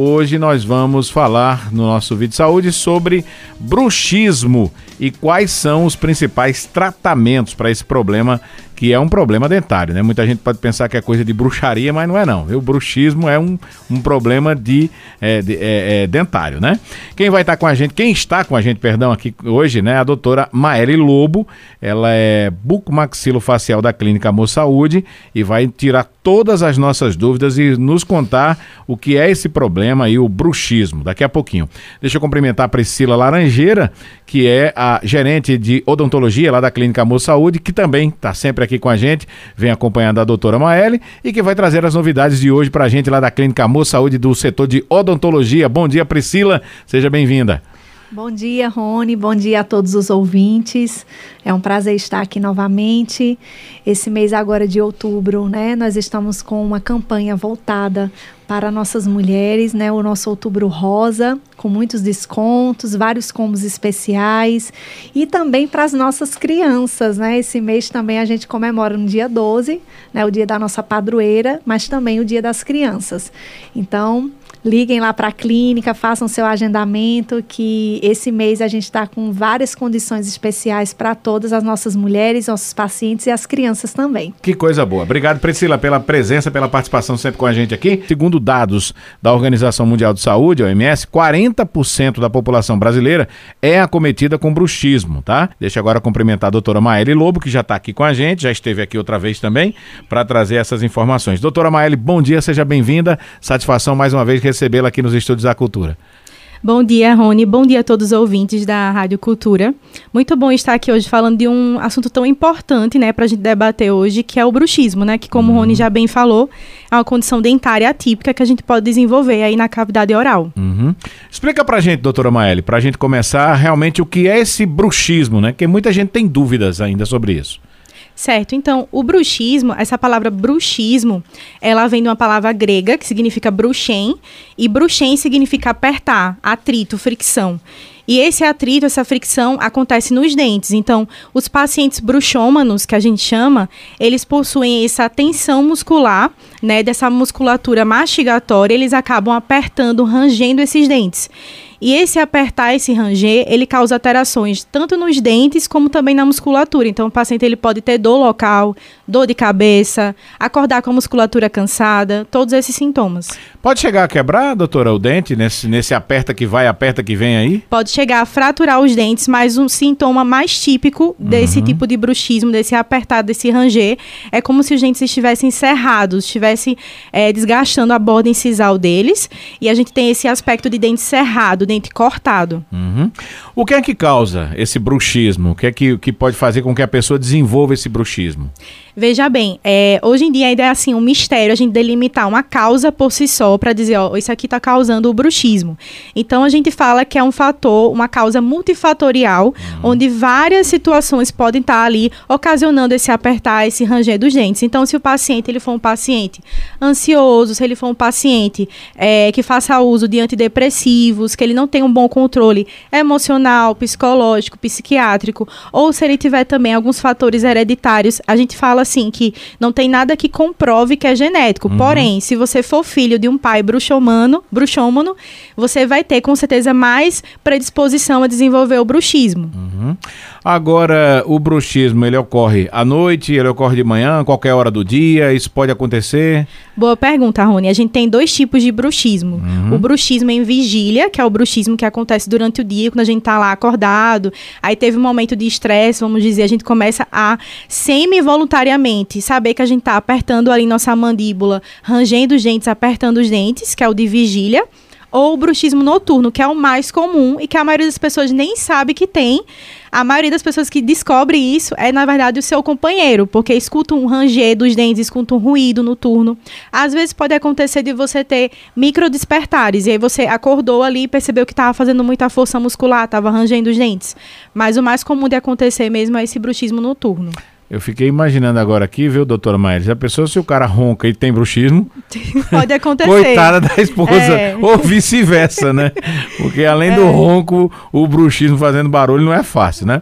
Hoje nós vamos falar no nosso vídeo de saúde sobre bruxismo e quais são os principais tratamentos para esse problema que é um problema dentário, né? Muita gente pode pensar que é coisa de bruxaria, mas não é não. O bruxismo é um, um problema de, é, de é, é, dentário, né? Quem vai estar com a gente, quem está com a gente, perdão, aqui hoje, né? A doutora Maeli Lobo, ela é bucomaxilofacial da Clínica Amor Saúde e vai tirar todas as nossas dúvidas e nos contar o que é esse problema e o bruxismo, daqui a pouquinho. Deixa eu cumprimentar a Priscila Laranjeira, que é a gerente de odontologia lá da Clínica Amor Saúde, que também está sempre aqui com a gente, vem acompanhando a doutora Maeli e que vai trazer as novidades de hoje para a gente lá da Clínica Amor Saúde do setor de odontologia. Bom dia, Priscila, seja bem-vinda. Bom dia, Rony. Bom dia a todos os ouvintes. É um prazer estar aqui novamente. Esse mês agora de outubro, né, nós estamos com uma campanha voltada para nossas mulheres, né, o nosso Outubro Rosa, com muitos descontos, vários combos especiais e também para as nossas crianças, né? Esse mês também a gente comemora no dia 12, né, o dia da nossa padroeira, mas também o dia das crianças. Então, liguem lá para a clínica, façam seu agendamento, que esse mês a gente está com várias condições especiais para todas as nossas mulheres, nossos pacientes e as crianças também. Que coisa boa. Obrigado, Priscila, pela presença, pela participação sempre com a gente aqui. Segundo dados da Organização Mundial de Saúde, OMS, 40% da população brasileira é acometida com bruxismo, tá? Deixa agora cumprimentar a doutora Maeli Lobo, que já está aqui com a gente, já esteve aqui outra vez também, para trazer essas informações. Doutora Maeli, bom dia, seja bem-vinda. Satisfação mais uma vez recebê-la aqui nos Estúdios da Cultura. Bom dia, Rony. Bom dia a todos os ouvintes da Rádio Cultura. Muito bom estar aqui hoje falando de um assunto tão importante, né, para a gente debater hoje, que é o bruxismo, né, que como uhum. o Rony já bem falou, é uma condição dentária atípica que a gente pode desenvolver aí na cavidade oral. Uhum. Explica para a gente, doutora Maeli, para a gente começar realmente o que é esse bruxismo, né, porque muita gente tem dúvidas ainda sobre isso. Certo. Então, o bruxismo, essa palavra bruxismo, ela vem de uma palavra grega que significa bruxem, e bruxem significa apertar, atrito, fricção. E esse atrito, essa fricção acontece nos dentes. Então, os pacientes bruxômanos, que a gente chama, eles possuem essa tensão muscular, né, dessa musculatura mastigatória, eles acabam apertando, rangendo esses dentes. E esse apertar, esse ranger, ele causa alterações tanto nos dentes como também na musculatura. Então, o paciente ele pode ter dor local, dor de cabeça, acordar com a musculatura cansada, todos esses sintomas. Pode chegar a quebrar, doutora, o dente nesse, nesse aperta que vai, aperta que vem aí? Pode chegar a fraturar os dentes, mas um sintoma mais típico desse uhum. tipo de bruxismo, desse apertar, desse ranger, é como se os dentes estivessem cerrados, estivessem é, desgastando a borda incisal deles. E a gente tem esse aspecto de dente cerrado, dente cortado. Uhum. O que é que causa esse bruxismo? O que é que, que pode fazer com que a pessoa desenvolva esse bruxismo? Veja bem, é, hoje em dia ainda é assim um mistério a gente delimitar uma causa por si só para dizer, ó, isso aqui está causando o bruxismo. Então a gente fala que é um fator, uma causa multifatorial, uhum. onde várias situações podem estar tá ali ocasionando esse apertar, esse ranger dos dentes. Então, se o paciente ele for um paciente ansioso, se ele for um paciente é, que faça uso de antidepressivos, que ele não tem um bom controle emocional, psicológico, psiquiátrico, ou se ele tiver também alguns fatores hereditários, a gente fala assim que não tem nada que comprove que é genético. Uhum. Porém, se você for filho de um pai bruxomano, bruxômano, você vai ter com certeza mais predisposição a desenvolver o bruxismo. Uhum. Agora, o bruxismo, ele ocorre à noite, ele ocorre de manhã, qualquer hora do dia, isso pode acontecer? Boa pergunta, Rony. A gente tem dois tipos de bruxismo. Uhum. O bruxismo em vigília, que é o bruxismo que acontece durante o dia, quando a gente tá lá acordado, aí teve um momento de estresse, vamos dizer, a gente começa a semi-voluntariamente saber que a gente tá apertando ali nossa mandíbula, rangendo os dentes, apertando os dentes, que é o de vigília ou bruxismo noturno, que é o mais comum e que a maioria das pessoas nem sabe que tem. A maioria das pessoas que descobre isso é, na verdade, o seu companheiro, porque escuta um ranger dos dentes, escuta um ruído noturno. Às vezes pode acontecer de você ter micro despertares, e aí você acordou ali e percebeu que estava fazendo muita força muscular, estava rangendo os dentes. Mas o mais comum de acontecer mesmo é esse bruxismo noturno. Eu fiquei imaginando agora aqui, viu, doutora Maíra? A pessoa, se o cara ronca e tem bruxismo. Pode acontecer. Coitada da esposa. É. Ou vice-versa, né? Porque além é. do ronco, o bruxismo fazendo barulho não é fácil, né?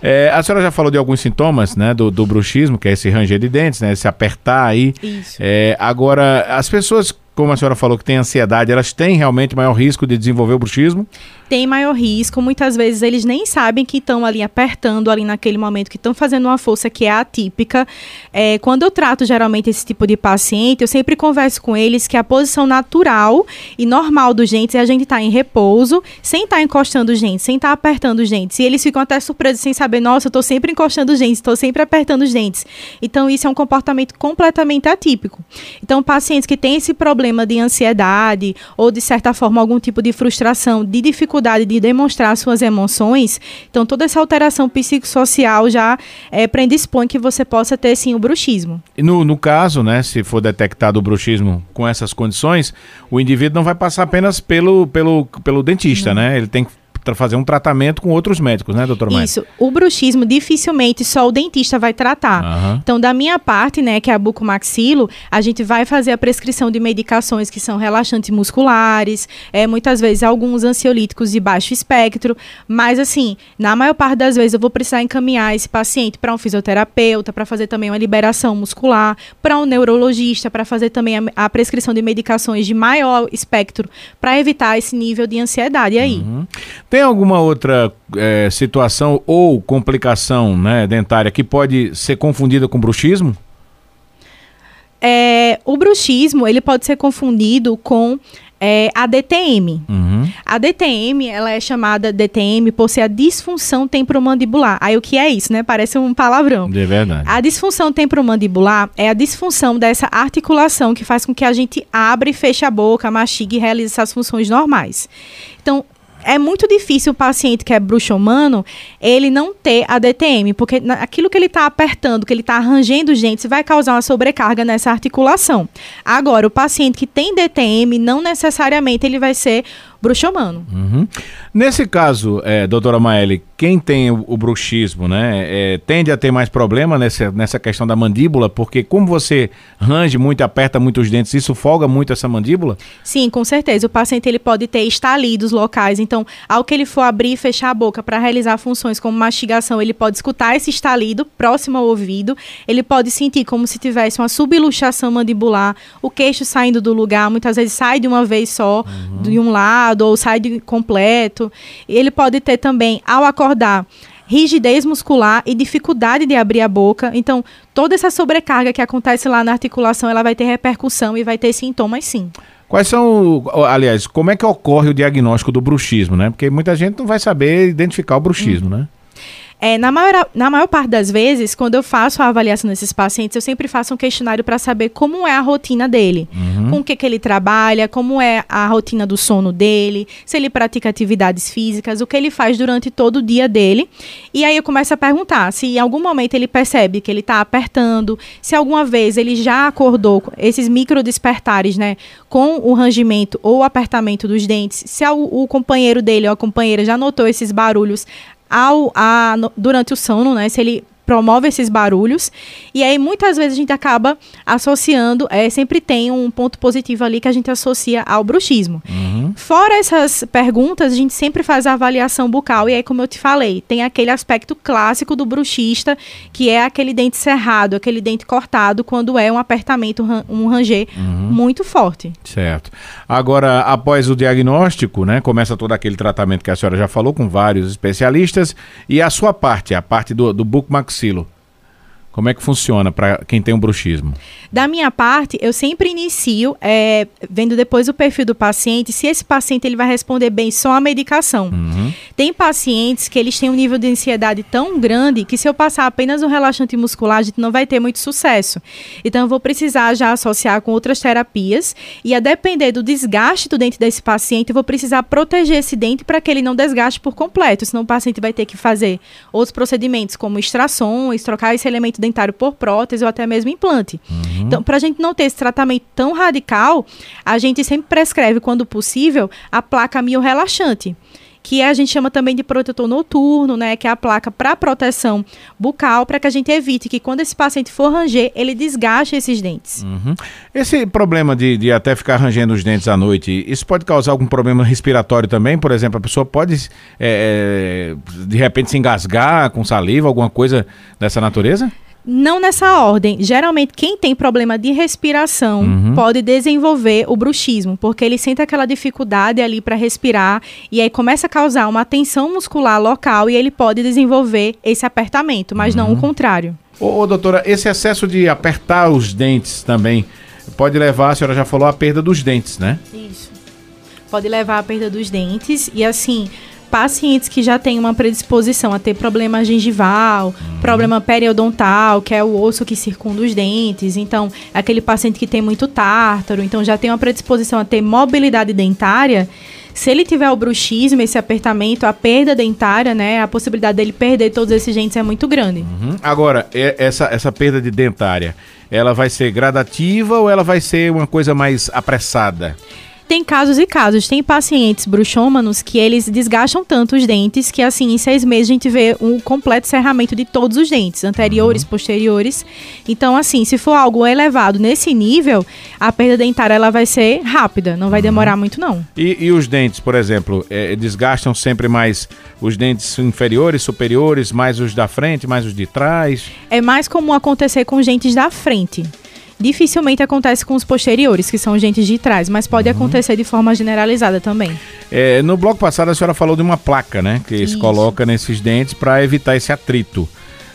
É, a senhora já falou de alguns sintomas, né? Do, do bruxismo, que é esse ranger de dentes, né? Esse apertar aí. Isso. É, agora, as pessoas como a senhora falou que tem ansiedade, elas têm realmente maior risco de desenvolver o bruxismo? Tem maior risco, muitas vezes eles nem sabem que estão ali apertando ali naquele momento, que estão fazendo uma força que é atípica. É, quando eu trato geralmente esse tipo de paciente, eu sempre converso com eles que a posição natural e normal dos dentes é a gente estar tá em repouso, sem estar tá encostando os dentes, sem estar tá apertando os dentes. E eles ficam até surpresos sem saber, nossa, eu estou sempre encostando os dentes, estou sempre apertando os dentes. Então, isso é um comportamento completamente atípico. Então, pacientes que têm esse problema de ansiedade ou, de certa forma, algum tipo de frustração, de dificuldade de demonstrar suas emoções, então toda essa alteração psicossocial já é, predispõe que você possa ter, sim, o bruxismo. E no, no caso, né, se for detectado o bruxismo com essas condições, o indivíduo não vai passar apenas pelo, pelo, pelo dentista, não. né? Ele tem que fazer um tratamento com outros médicos, né, doutor Maia? Isso. O bruxismo dificilmente só o dentista vai tratar. Uhum. Então, da minha parte, né, que é a bucomaxilo, a gente vai fazer a prescrição de medicações que são relaxantes musculares, é, muitas vezes alguns ansiolíticos de baixo espectro, mas assim, na maior parte das vezes eu vou precisar encaminhar esse paciente para um fisioterapeuta, para fazer também uma liberação muscular, para um neurologista, para fazer também a, a, prescrição de medicações de maior espectro, para evitar esse nível de ansiedade aí. Uhum. Tem alguma outra é, situação ou complicação né, dentária que pode ser confundida com bruxismo? É, o bruxismo ele pode ser confundido com é, a DTM. Uhum. A DTM, ela é chamada DTM por ser a disfunção temporomandibular. Aí o que é isso, né? Parece um palavrão. De verdade. A disfunção temporomandibular é a disfunção dessa articulação que faz com que a gente abra e feche a boca, mastigue e realize essas funções normais. Então, é muito difícil o paciente que é bruxomano, ele não ter a DTM, porque aquilo que ele está apertando, que ele está arranjando os dentes, vai causar uma sobrecarga nessa articulação. Agora, o paciente que tem DTM, não necessariamente ele vai ser bruxomano. Uhum. Nesse caso, é, doutora Maeli, quem tem o, o bruxismo, né, é, tende a ter mais problema nessa, nessa questão da mandíbula, porque como você range muito, aperta muito os dentes, isso folga muito essa mandíbula? Sim, com certeza. O paciente ele pode ter estalidos locais, então, ao que ele for abrir e fechar a boca para realizar funções como mastigação, ele pode escutar esse estalido próximo ao ouvido, ele pode sentir como se tivesse uma subluxação mandibular, o queixo saindo do lugar, muitas vezes sai de uma vez só, uhum. de um lado, ou sai de completo. Ele pode ter também, ao acordar, rigidez muscular e dificuldade de abrir a boca. Então, toda essa sobrecarga que acontece lá na articulação, ela vai ter repercussão e vai ter sintomas sim. Quais são, aliás, como é que ocorre o diagnóstico do bruxismo, né? Porque muita gente não vai saber identificar o bruxismo, hum. né? É, na, maior, na maior parte das vezes, quando eu faço a avaliação desses pacientes, eu sempre faço um questionário para saber como é a rotina dele, uhum. com o que, que ele trabalha, como é a rotina do sono dele, se ele pratica atividades físicas, o que ele faz durante todo o dia dele. E aí eu começo a perguntar se em algum momento ele percebe que ele está apertando, se alguma vez ele já acordou esses micro despertares, né, com o rangimento ou o apertamento dos dentes, se o, o companheiro dele ou a companheira já notou esses barulhos ao, a, durante o sono, né? Se ele promove esses barulhos. E aí, muitas vezes, a gente acaba associando, é, sempre tem um ponto positivo ali que a gente associa ao bruxismo. Uhum. Fora essas perguntas, a gente sempre faz a avaliação bucal. E aí, como eu te falei, tem aquele aspecto clássico do bruxista, que é aquele dente cerrado, aquele dente cortado, quando é um apertamento, um ranger uhum. muito forte. Certo. Agora, após o diagnóstico, né, começa todo aquele tratamento que a senhora já falou com vários especialistas. E a sua parte, a parte do, do Bookmax Silo. Como é que funciona para quem tem um bruxismo? Da minha parte, eu sempre inicio é, vendo depois o perfil do paciente, se esse paciente ele vai responder bem só a medicação. Uhum. Tem pacientes que eles têm um nível de ansiedade tão grande que se eu passar apenas um relaxante muscular, a gente não vai ter muito sucesso. Então eu vou precisar já associar com outras terapias e a depender do desgaste do dente desse paciente, eu vou precisar proteger esse dente para que ele não desgaste por completo, senão o paciente vai ter que fazer outros procedimentos como extrações, trocar esse elemento dentário por prótese ou até mesmo implante. Uhum. Então, para a gente não ter esse tratamento tão radical, a gente sempre prescreve, quando possível, a placa miorrelaxante que a gente chama também de protetor noturno, né, que é a placa para proteção bucal, para que a gente evite que quando esse paciente for ranger, ele desgaste esses dentes. Uhum. Esse problema de, de até ficar rangendo os dentes à noite, isso pode causar algum problema respiratório também? Por exemplo, a pessoa pode é, de repente se engasgar com saliva, alguma coisa dessa natureza? Não nessa ordem. Geralmente, quem tem problema de respiração Uhum. pode desenvolver o bruxismo, porque ele sente aquela dificuldade ali para respirar e aí começa a causar uma tensão muscular local e ele pode desenvolver esse apertamento, mas não o Uhum. contrário. Ô, ô, doutora, esse excesso de apertar os dentes também pode levar, a senhora já falou, à perda dos dentes, né? Isso. Pode levar à perda dos dentes e assim, pacientes que já têm uma predisposição a ter problema gengival, problema periodontal, que é o osso que circunda os dentes. Então, aquele paciente que tem muito tártaro, então já tem uma predisposição a ter mobilidade dentária. Se ele tiver o bruxismo, esse apertamento, a perda dentária, né, a possibilidade dele perder todos esses dentes é muito grande. Uhum. Agora, é- essa, essa perda de dentária, ela vai ser gradativa ou ela vai ser uma coisa mais apressada? Tem casos e casos. Tem pacientes bruxômanos que eles desgastam tanto os dentes que, assim, em seis meses a gente vê um completo cerramento de todos os dentes, anteriores, posteriores. Então, assim, se for algo elevado nesse nível, a perda dentária ela vai ser rápida, não vai demorar muito, não. E, e os dentes, por exemplo, é, desgastam sempre mais os dentes inferiores, superiores, mais os da frente, mais os de trás? É mais comum acontecer com os dentes da frente. Dificilmente acontece com os posteriores, que são os dentes de trás, mas pode acontecer de forma generalizada também. É, no bloco passado a senhora falou de uma placa, né? Que se Isso. coloca nesses dentes para evitar esse atrito.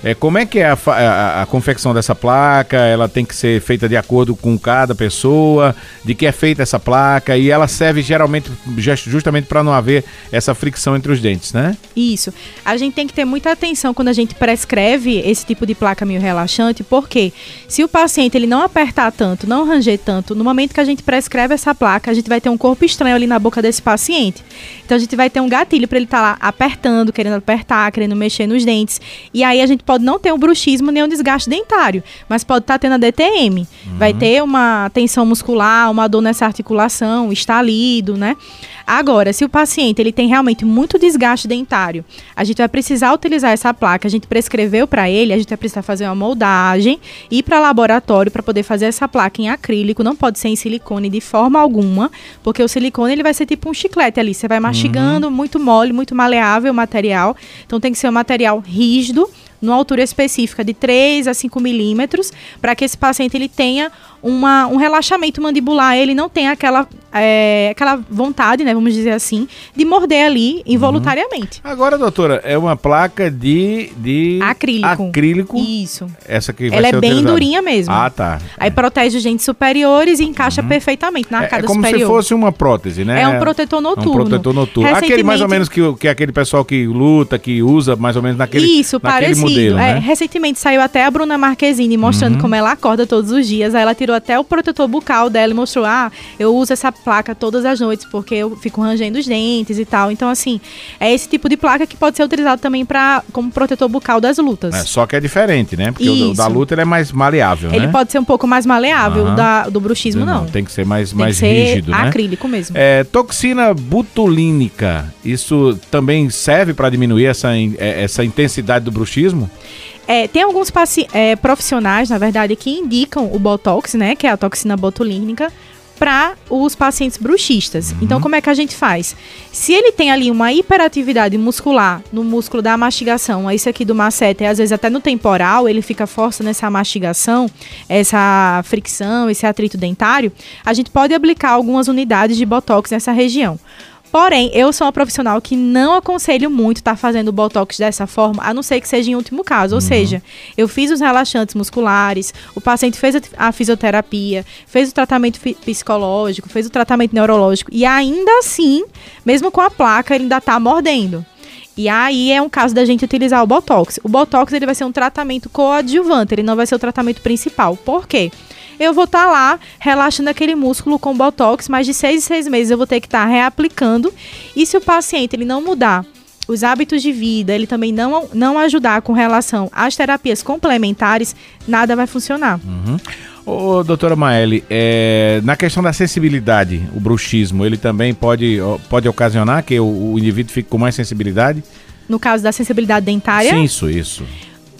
É, como é que é a, a- a confecção dessa placa? Ela tem que ser feita de acordo com cada pessoa? De que é feita essa placa? E ela serve geralmente just- justamente para não haver essa fricção entre os dentes, né? Isso. A gente tem que ter muita atenção quando a gente prescreve esse tipo de placa meio relaxante, porque se o paciente ele não apertar tanto, não ranger tanto, no momento que a gente prescreve essa placa, a gente vai ter um corpo estranho ali na boca desse paciente. Então a gente vai ter um gatilho para ele estar lá apertando, querendo apertar, querendo mexer nos dentes. E aí a gente pode não ter um bruxismo nem um desgaste dentário, mas pode estar tendo a DTM. Vai ter uma tensão muscular, uma dor nessa articulação, estalido, né? Agora, se o paciente ele tem realmente muito desgaste dentário, a gente vai precisar utilizar essa placa. A gente prescreveu para ele, a gente vai precisar fazer uma moldagem, ir para laboratório para poder fazer essa placa em acrílico. Não pode ser em silicone de forma alguma, porque o silicone ele vai ser tipo um chiclete ali. Você vai mastigando, muito mole, muito maleável o material. Então tem que ser um material rígido numa altura específica de 3 a 5 milímetros, para que esse paciente ele tenha uma, um relaxamento mandibular, ele não tenha aquela, é, aquela vontade, né, vamos dizer assim, de morder ali involuntariamente. Agora, doutora, é uma placa de, de Acrílico. acrílico. Isso. Essa que vai Ela é bem utilizada. durinha mesmo. Ah, tá. Aí protege os dentes superiores e encaixa perfeitamente na É, é arcada como superior. se fosse uma prótese, né? É um protetor É noturno. um protetor noturno. Aquele mais ou Recentemente- menos que, que é aquele pessoal que luta, que usa mais ou menos naquele, Isso, naquele parecido. Modelo, É, né? recentemente saiu até a Bruna Marquezine mostrando como ela acorda todos os dias. Aí ela tirou até o protetor bucal dela e mostrou: ah, eu uso essa placa todas as noites porque eu fico rangendo os dentes e tal. Então, assim, é esse tipo de placa que pode ser utilizado também pra, como protetor bucal das lutas. É, só que é diferente, né? Porque o, o Isso. da luta ele é mais maleável, Ele né? pode ser um pouco mais maleável, o da, do bruxismo não. Tem que ser mais, Tem mais que ser rígido, né? acrílico mesmo. É, toxina butulínica, isso também serve para diminuir essa, é, essa intensidade do bruxismo? É, tem alguns é, profissionais, na verdade, que indicam o Botox, né? Que é a toxina botulínica, para os pacientes bruxistas. Então, como é que a gente faz? Se ele tem ali uma hiperatividade muscular no músculo da mastigação, esse aqui do macete, às vezes até no temporal, ele fica força nessa mastigação, essa fricção, esse atrito dentário, a gente pode aplicar algumas unidades de Botox nessa região. Porém, eu sou uma profissional que não aconselho muito estar fazendo botox dessa forma, a não ser que seja em último caso. Ou seja, eu fiz os relaxantes musculares, o paciente fez a- fisioterapia, fez o tratamento psicológico, fez o tratamento neurológico, e ainda assim, mesmo com a placa, ele ainda está mordendo. E aí é um caso da gente utilizar o Botox. O Botox ele vai ser um tratamento coadjuvante, ele não vai ser o tratamento principal. Por quê? Eu vou estar lá relaxando aquele músculo com Botox, mas de seis em seis meses eu vou ter que estar reaplicando. E se o paciente ele não mudar os hábitos de vida, ele também não, não ajudar com relação às terapias complementares, nada vai funcionar. Ô, doutora Maeli, é, na questão da sensibilidade, o bruxismo, ele também pode, pode ocasionar que o, o indivíduo fique com mais sensibilidade? No caso da sensibilidade dentária, Sim, isso, isso.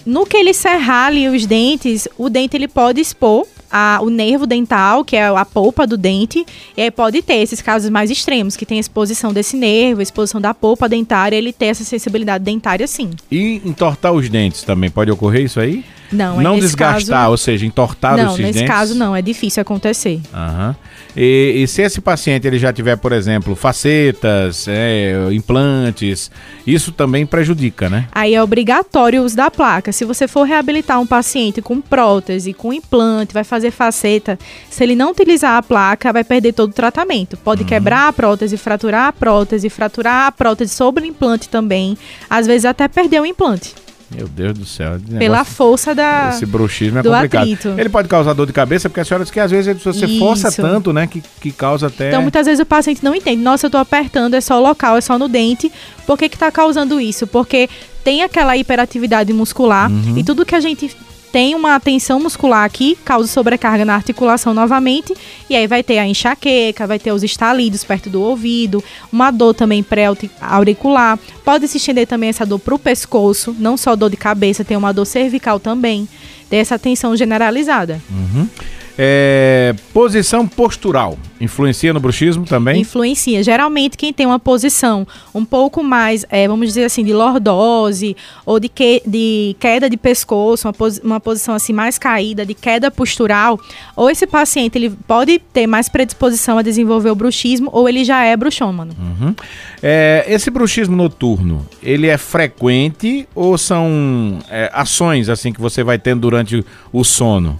no que ele serrar ali os dentes, o dente ele pode expor a- o nervo dental, que é a polpa do dente, e aí pode ter esses casos mais extremos, que tem exposição desse nervo, exposição da polpa dentária, ele ter essa sensibilidade dentária sim. E entortar os dentes também, pode ocorrer isso aí? Não, não nesse desgastar, caso- ou seja, entortar não, os nesse dentes? caso não, é difícil acontecer. Aham. E, e se esse paciente ele já tiver, por exemplo, facetas, é, implantes, isso também prejudica, né? Aí é obrigatório o uso da placa. Se você for reabilitar um paciente com prótese, com implante, vai fazer faceta, se ele não utilizar a placa, vai perder todo o tratamento. Pode Uhum. quebrar a prótese, fraturar a prótese, fraturar a prótese sobre o implante também. Às vezes até perder o implante, Meu Deus do céu. pela negócio- força da... Esse bruxismo é do complicado. atrito. Ele pode causar dor de cabeça, porque a senhora disse que às vezes você Isso. força tanto, né, que, que causa até... Então, muitas vezes o paciente não entende. Nossa, eu tô apertando, é só o local, é só no dente. Por que que tá causando isso? Porque tem aquela hiperatividade muscular Uhum. e tudo que a gente tem uma tensão muscular aqui, causa sobrecarga na articulação novamente, e aí vai ter a enxaqueca, vai ter os estalidos perto do ouvido, uma dor também pré-auricular. Pode se estender também essa dor pro pescoço, não só dor de cabeça, tem uma dor cervical também. Tem essa tensão generalizada. Uhum. É, posição postural influencia no bruxismo também? Influencia. Geralmente, quem tem uma posição um pouco mais, é, vamos dizer assim, de lordose ou de, que, de queda de pescoço, uma, posi- uma posição assim mais caída, de queda postural, ou esse paciente ele pode ter mais predisposição a desenvolver o bruxismo ou ele já é bruxômano. Uhum. É, esse bruxismo noturno, ele é frequente ou são é, ações assim que você vai tendo durante o sono?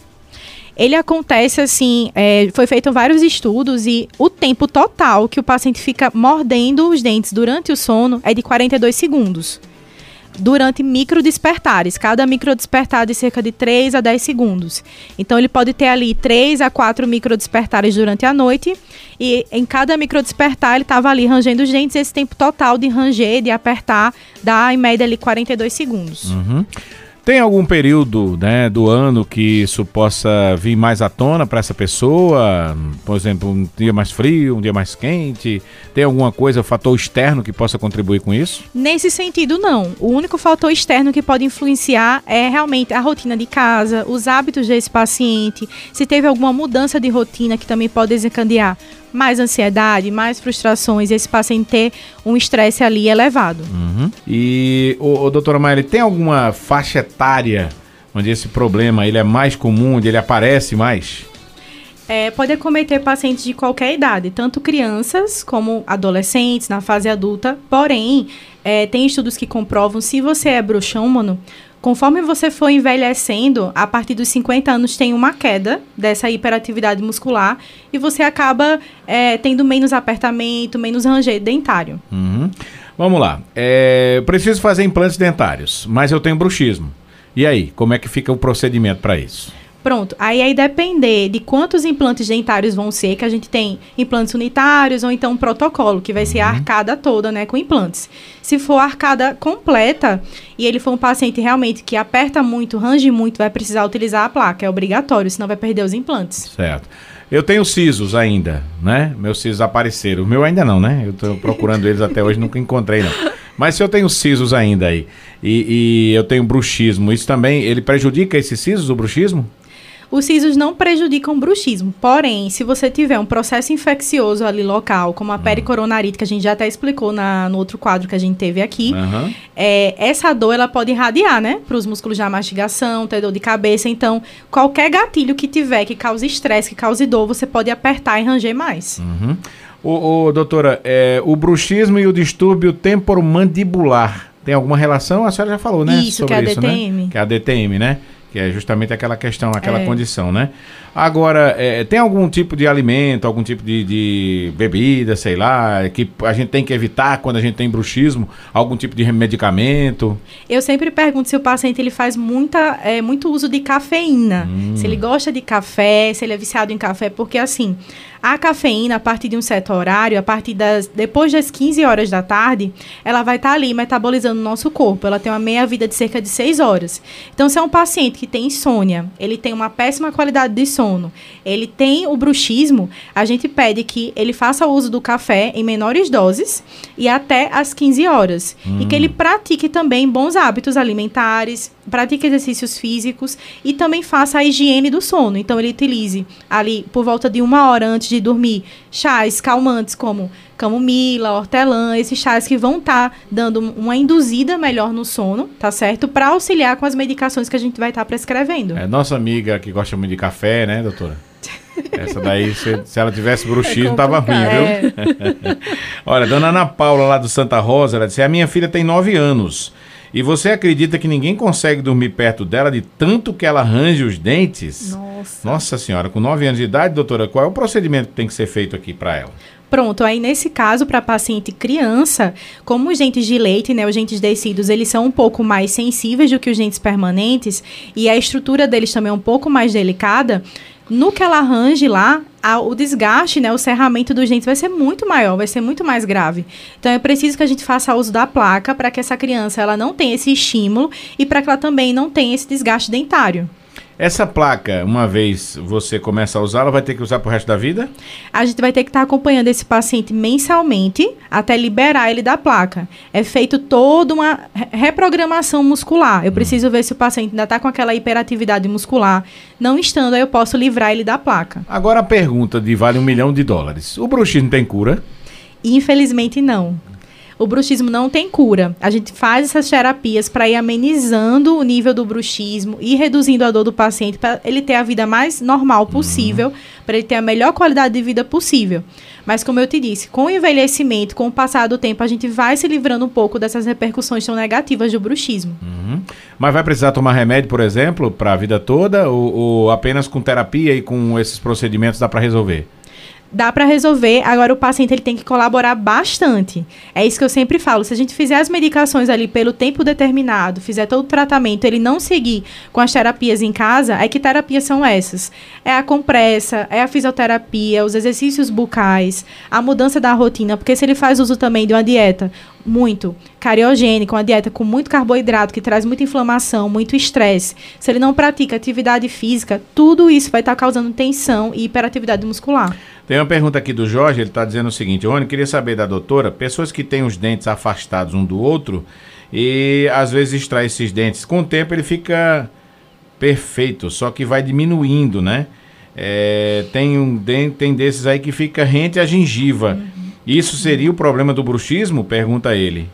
Ele acontece assim, é, foi feito vários estudos e o tempo total que o paciente fica mordendo os dentes durante o sono é de 42 segundos. Durante micro despertares, cada micro despertar de cerca de 3 a 10 segundos. Então ele pode ter ali 3 a 4 micro despertares durante a noite e em cada micro despertar ele estava ali rangendo os dentes, esse tempo total de ranger, de apertar, dá em média ali 42 segundos. Uhum. Tem algum período né, do ano que isso possa vir mais à tona para essa pessoa? Por exemplo, um dia mais frio, um dia mais quente? Tem alguma coisa, fator externo que possa contribuir com isso? Nesse sentido, não. O único fator externo que pode influenciar é realmente a rotina de casa, os hábitos desse paciente, se teve alguma mudança de rotina que também pode desencadear mais ansiedade, mais frustrações, esse paciente ter um estresse ali elevado. Uhum. E, ô, ô, doutora Maia, tem alguma faixa etária onde esse problema ele é mais comum, onde ele aparece mais? É, pode acometer pacientes de qualquer idade, tanto crianças como adolescentes, na fase adulta. Porém, é, tem estudos que comprovam se você é bruxômano, conforme você for envelhecendo, a partir dos 50 anos tem uma queda dessa hiperatividade muscular e você acaba é, tendo menos apertamento, menos ranger dentário. Uhum. Vamos lá. É, preciso fazer implantes dentários, mas eu tenho bruxismo. E aí, como é que fica o procedimento para isso? Pronto, aí aí depender de quantos implantes dentários vão ser, que a gente tem implantes unitários ou então um protocolo, que vai ser a arcada toda, né, com implantes. Se for a arcada completa e ele for um paciente realmente que aperta muito, range muito, vai precisar utilizar a placa, é obrigatório, senão vai perder os implantes. Certo. Eu tenho sisos ainda, né? Meus sisos apareceram. O meu ainda não, né? Eu tô procurando eles até hoje, nunca encontrei, não. Mas se eu tenho sisos ainda aí e, e eu tenho bruxismo, isso também, ele prejudica esses sisos, o bruxismo? Os sisos não prejudicam o bruxismo, porém, se você tiver um processo infeccioso ali local, como a pericoronarite, que a gente já até explicou na, no outro quadro que a gente teve aqui, Aham. é, essa dor ela pode irradiar, né, para os músculos da mastigação, ter dor de cabeça. Então, qualquer gatilho que tiver que cause estresse, que cause dor, você pode apertar e ranger mais. Uhum. Ô, ô, doutora, é, o bruxismo e o distúrbio temporomandibular tem alguma relação? A senhora já falou, né? Isso, que é a né? DTM. Que é a DTM, né? Que é justamente aquela questão, aquela É. condição, né? Agora, é, tem algum tipo de alimento, algum tipo de, de bebida, sei lá, que a gente tem que evitar quando a gente tem bruxismo? Algum tipo de medicamento? Eu sempre pergunto se o paciente ele faz muita, é, muito uso de cafeína. Se ele gosta de café, se ele é viciado em café, porque assim, a cafeína, a partir de um certo horário, a partir das. depois das 15 horas da tarde, ela vai estar ali metabolizando no nosso corpo. Ela tem uma meia-vida de cerca de 6 horas. Então, se é um paciente que tem insônia, ele tem uma péssima qualidade de sono, ele tem o bruxismo, a gente pede que ele faça uso do café em menores doses e até às 15 horas. E que ele pratique também bons hábitos alimentares, pratique exercícios físicos e também faça a higiene do sono. Então, ele utilize ali por volta de uma hora antes de dormir, chás calmantes como camomila, hortelã, esses chás que vão estar tá dando uma induzida melhor no sono, tá certo? Para auxiliar com as medicações que a gente vai estar tá prescrevendo. É nossa amiga que gosta muito de café, né, doutora? Essa daí, se, se ela tivesse bruxismo, é tava ruim, viu? É. Olha, dona Ana Paula, lá do Santa Rosa, ela disse: A minha filha tem nove anos. E você acredita que ninguém consegue dormir perto dela de tanto que ela arranja os dentes? Nossa. Nossa senhora, com nove anos de idade, doutora, qual é o procedimento que tem que ser feito aqui para ela? Pronto, aí nesse caso, para paciente criança, como os dentes de leite, né, os dentes descidos, eles são um pouco mais sensíveis do que os dentes permanentes e a estrutura deles também é um pouco mais delicada, no que ela arranje lá, a, o desgaste, né, o cerramento dos dentes vai ser muito maior, vai ser muito mais grave. Então é preciso que a gente faça uso da placa para que essa criança ela não tenha esse estímulo e para que ela também não tenha esse desgaste dentário. Essa placa, uma vez você começa a usá-la, vai ter que usar pro resto da vida? A gente vai ter que estar tá acompanhando esse paciente mensalmente até liberar ele da placa. É feito toda uma reprogramação muscular. Eu hum. preciso ver se o paciente ainda está com aquela hiperatividade muscular. Não estando, aí eu posso livrar ele da placa. Agora a pergunta de vale um milhão de dólares. O bruxismo tem cura? Infelizmente não o bruxismo não tem cura. A gente faz essas terapias para ir amenizando o nível do bruxismo e reduzindo a dor do paciente para ele ter a vida mais normal possível, uhum. para ele ter a melhor qualidade de vida possível. Mas como eu te disse, com o envelhecimento, com o passar do tempo, a gente vai se livrando um pouco dessas repercussões tão negativas do bruxismo. Uhum. Mas vai precisar tomar remédio, por exemplo, para a vida toda ou, ou apenas com terapia e com esses procedimentos dá para resolver? Dá para resolver. Agora o paciente ele tem que colaborar bastante. É isso que eu sempre falo. Se a gente fizer as medicações ali pelo tempo determinado, fizer todo o tratamento, ele não seguir com as terapias em casa, é que terapias são essas? É a compressa, é a fisioterapia, os exercícios bucais, a mudança da rotina, porque se ele faz uso também de uma dieta muito cariogênica, uma dieta com muito carboidrato, que traz muita inflamação, muito estresse, se ele não pratica atividade física, tudo isso vai estar causando tensão e hiperatividade muscular. Tem uma pergunta aqui do Jorge, ele está dizendo o seguinte, Rony, queria saber da doutora, pessoas que têm os dentes afastados um do outro e às vezes extrai esses dentes, com o tempo ele fica perfeito, só que vai diminuindo, né? É, tem um dente, tem desses aí que fica rente à gengiva. Isso seria o problema do bruxismo? Pergunta ele.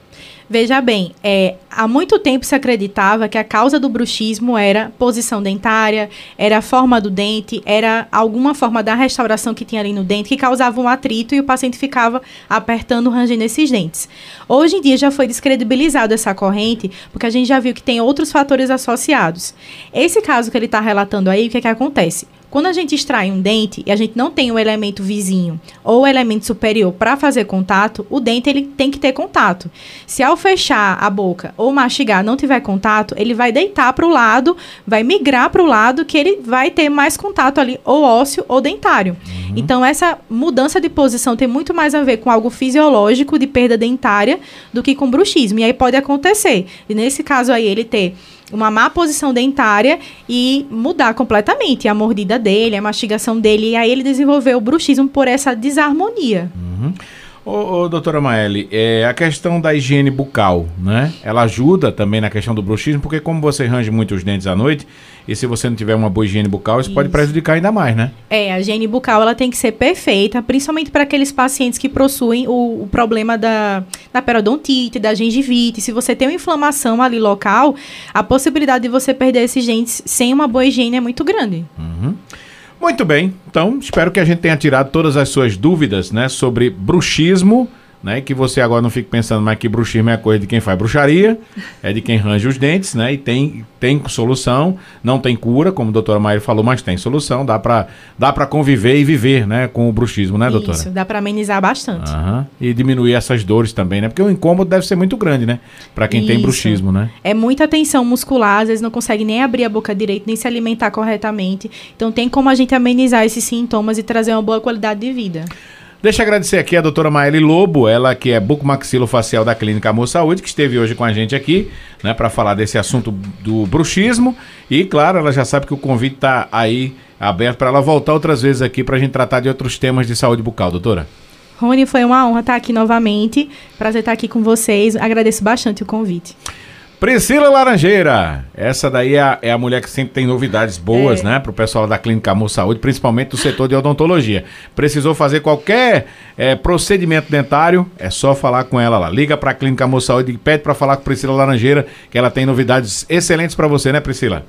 Veja bem, é, há muito tempo se acreditava que a causa do bruxismo era posição dentária, era a forma do dente, era alguma forma da restauração que tinha ali no dente que causava um atrito e o paciente ficava apertando, rangendo esses dentes. Hoje em dia já foi descredibilizado essa corrente, porque a gente já viu que tem outros fatores associados. Esse caso que ele está relatando aí, o que, é que acontece? Quando a gente extrai um dente e a gente não tem o elemento vizinho ou o elemento superior para fazer contato, o dente ele tem que ter contato. Se ao fechar a boca ou mastigar não tiver contato, ele vai deitar para o lado, vai migrar para o lado que ele vai ter mais contato ali, ou ósseo ou dentário. Uhum. Então, essa mudança de posição tem muito mais a ver com algo fisiológico de perda dentária do que com bruxismo. E aí pode acontecer. E nesse caso aí, ele ter uma má posição dentária e mudar completamente a mordida dele, a mastigação dele, e aí ele desenvolveu o bruxismo por essa desarmonia. Uhum. Ô, ô, doutora Maeli, é, a questão da higiene bucal, né? Ela ajuda também na questão do bruxismo, porque como você range muito os dentes à noite, e se você não tiver uma boa higiene bucal, isso, isso. pode prejudicar ainda mais, né? É, a higiene bucal ela tem que ser perfeita, principalmente para aqueles pacientes que possuem o, o, problema da, da periodontite, da gengivite. Se você tem uma inflamação ali local, a possibilidade de você perder esses dentes sem uma boa higiene é muito grande. Uhum. Muito bem, então espero que a gente tenha tirado todas as suas dúvidas né, sobre bruxismo né? Que você agora não fique pensando mais que bruxismo é coisa de quem faz bruxaria, é de quem range os dentes, né? E tem, tem solução, não tem cura, como a doutora Maíra falou, mas tem solução, dá para dá pra conviver e viver, né? Com o bruxismo, né, doutora? Isso, dá para amenizar bastante. Uhum. E diminuir essas dores também, né? Porque o incômodo deve ser muito grande, né? Para quem Isso. tem bruxismo, né? É muita tensão muscular, às vezes não consegue nem abrir a boca direito, nem se alimentar corretamente. Então tem como a gente amenizar esses sintomas e trazer uma boa qualidade de vida. Deixa eu agradecer aqui a doutora Maeli Lobo, ela que é bucomaxilofacial da Clínica Amor Saúde, que esteve hoje com a gente aqui, né, para falar desse assunto do bruxismo. E, claro, ela já sabe que o convite está aí aberto para ela voltar outras vezes aqui para a gente tratar de outros temas de saúde bucal, doutora. Rony, foi uma honra estar aqui novamente. Prazer estar aqui com vocês. Agradeço bastante o convite. Priscila Laranjeira, essa daí é a, é a, mulher que sempre tem novidades boas, é. né, para o pessoal da Clínica Amor Saúde, principalmente do setor de odontologia. Precisou fazer qualquer é, procedimento dentário, é só falar com ela lá. Liga para a Clínica Amor Saúde e pede para falar com Priscila Laranjeira, que ela tem novidades excelentes para você, né, Priscila?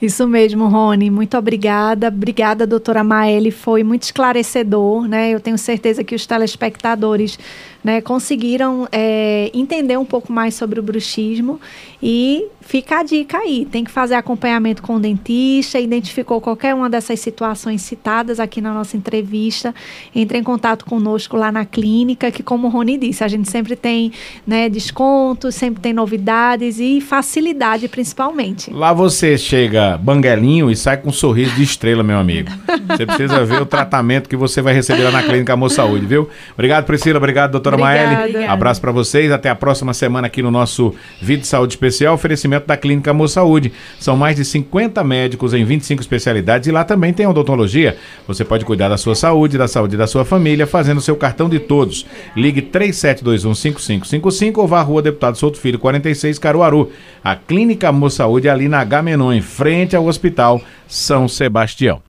Isso mesmo, Rony. Muito obrigada. Obrigada, doutora Maeli. Foi muito esclarecedor, né? Eu tenho certeza que os telespectadores né, conseguiram é, entender um pouco mais sobre o bruxismo e fica a dica aí, tem que fazer acompanhamento com o dentista, identificou qualquer uma dessas situações citadas aqui na nossa entrevista, entre em contato conosco lá na clínica, que como o Rony disse, a gente sempre tem né, descontos, sempre tem novidades e facilidade principalmente. Lá você chega banguelinho e sai com um sorriso de estrela, meu amigo. Você precisa ver o tratamento que você vai receber lá na clínica Amor Saúde, viu? Obrigado, Priscila, obrigado, doutora doutora Maeli. Abraço para vocês. Até a próxima semana aqui no nosso Vídeo Saúde Especial, oferecimento da Clínica Amor Saúde. São mais de 50 médicos em 25 especialidades e lá também tem odontologia. Você pode cuidar da sua saúde, da saúde da sua família, fazendo seu cartão de todos. Ligue 37215555 ou vá à Rua Deputado Souto Filho, 46, Caruaru. A Clínica Amor Saúde é ali na H Menon, em frente ao Hospital São Sebastião.